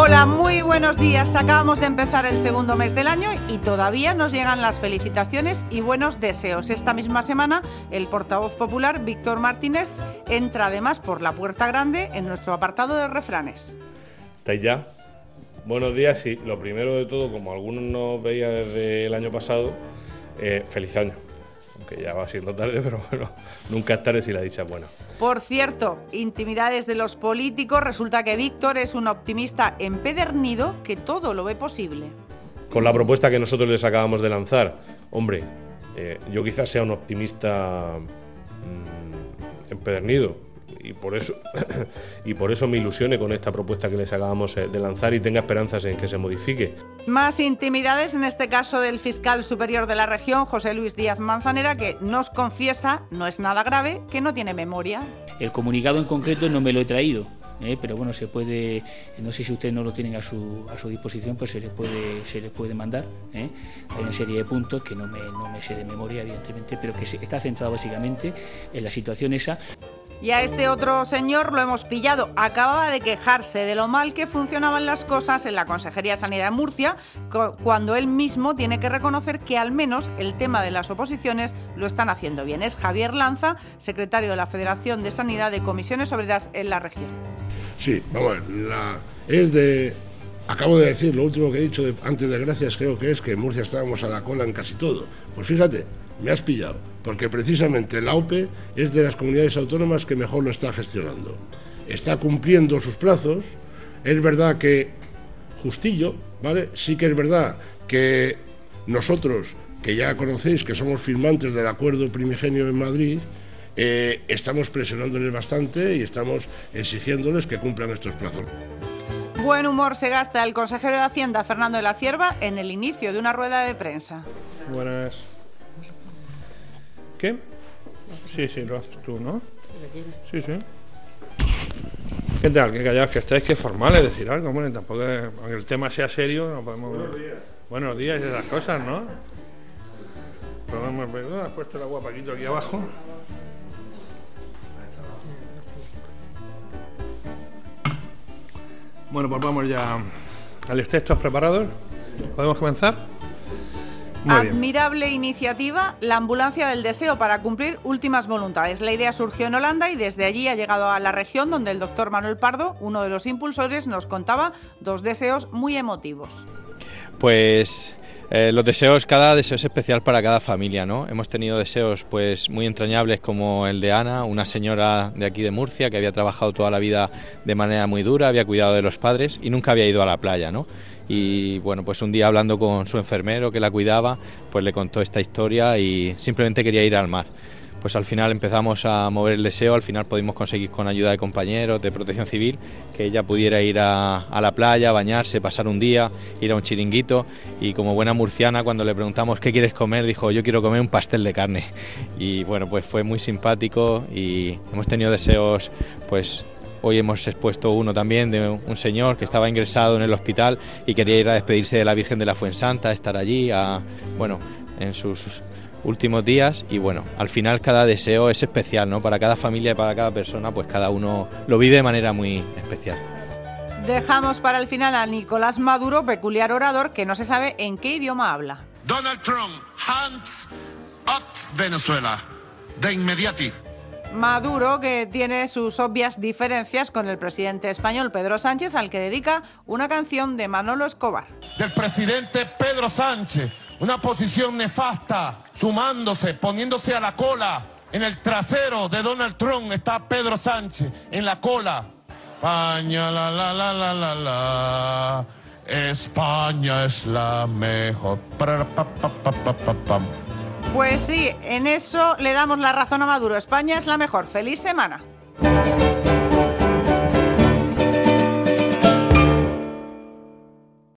Hola, muy buenos días. Acabamos de empezar el segundo mes del año y todavía nos llegan las felicitaciones y buenos deseos. Esta misma semana, el portavoz popular Víctor Martínez entra además por la puerta grande en nuestro apartado de refranes. ¿Estáis ya? Buenos días y lo primero de todo, como algunos nos veían desde el año pasado, eh, feliz año. Aunque ya va siendo tarde, pero bueno, nunca es tarde si la dicha es buena. Por cierto, intimidades de los políticos, resulta que Víctor es un optimista empedernido que todo lo ve posible. Con la propuesta que nosotros les acabamos de lanzar, hombre, eh, yo quizás sea un optimista mm, empedernido, y por eso y por eso me ilusione con esta propuesta que les acabamos eh, de lanzar y tenga esperanzas en que se modifique. Más intimidades, en este caso del fiscal superior de la región, José Luis Díaz Manzanera, que nos confiesa, no es nada grave, que no tiene memoria. El comunicado en concreto no me lo he traído. ¿eh? pero bueno, se puede, no sé si ustedes no lo tienen a su, a su disposición, pues se les puede, se les puede mandar. ¿eh? Hay una serie de puntos que no me, no me sé de memoria, evidentemente, pero que está centrado básicamente en la situación esa. Y a este otro señor lo hemos pillado. Acababa de quejarse de lo mal que funcionaban las cosas en la Consejería de Sanidad de Murcia, cuando él mismo tiene que reconocer que al menos el tema de las oposiciones lo están haciendo bien. Es Javier Lanza, secretario de la Federación de Sanidad de Comisiones Obreras en la región. Sí, vamos, la, es de Acabo de decir, lo último que he dicho antes de gracias creo que es que en Murcia estábamos a la cola en casi todo. Pues fíjate, me has pillado, porque precisamente la OPE es de las comunidades autónomas que mejor lo está gestionando. Está cumpliendo sus plazos, es verdad que justillo, ¿vale? Sí que es verdad que nosotros, que ya conocéis que somos firmantes del acuerdo primigenio en Madrid, eh, estamos presionándoles bastante y estamos exigiéndoles que cumplan estos plazos. Buen humor se gasta el consejero de Hacienda, Fernando de la Cierva, en el inicio de una rueda de prensa. Buenas. ¿Qué? Sí, sí, lo haces tú, ¿no? Sí, sí. ¿Qué tal? Que callados que estáis, que formales decir algo. Bueno, tampoco, aunque el tema sea serio, no podemos. Buenos días. Buenos días y esas cosas, ¿no? Pero, ¿Has puesto el agua Paquito aquí abajo? Bueno, pues vamos ya al ¿Estás preparados? ¿Podemos comenzar? Admirable iniciativa, la ambulancia del deseo para cumplir últimas voluntades. La idea surgió en Holanda y desde allí ha llegado a la región donde el doctor Manuel Pardo, uno de los impulsores, nos contaba dos deseos muy emotivos. Pues eh, los deseos, cada deseo es especial para cada familia, ¿no? Hemos tenido deseos pues muy entrañables como el de Ana, una señora de aquí de Murcia que había trabajado toda la vida de manera muy dura, había cuidado de los padres y nunca había ido a la playa, ¿no? Y bueno, pues un día hablando con su enfermero que la cuidaba, pues le contó esta historia y simplemente quería ir al mar pues al final empezamos a mover el deseo, al final pudimos conseguir con ayuda de compañeros de protección civil que ella pudiera ir a, la playa, bañarse, pasar un día, ir a un chiringuito. Y como buena murciana cuando le preguntamos qué quieres comer dijo yo quiero comer un pastel de carne y bueno pues fue muy simpático y hemos tenido deseos pues Hoy hemos expuesto uno también de un señor que estaba ingresado en el hospital y quería ir a despedirse de la Virgen de la Fuensanta, estar allí, a, bueno, en sus últimos días y bueno, al final cada deseo es especial, ¿no? Para cada familia y para cada persona, pues cada uno lo vive de manera muy especial. Dejamos para el final a Nicolás Maduro, peculiar orador que no se sabe en qué idioma habla. Donald Trump, hands up Venezuela, de inmediati. Maduro, que tiene sus obvias diferencias con el presidente español Pedro Sánchez, al que dedica una canción de Manolo Escobar. Del presidente Pedro Sánchez una posición nefasta, sumándose, poniéndose a la cola. En el trasero de Donald Trump está Pedro Sánchez, en la cola. España, la, la, la, la, la, la. España es la mejor. Pues sí, en eso le damos la razón a Maduro. España es la mejor. Feliz semana.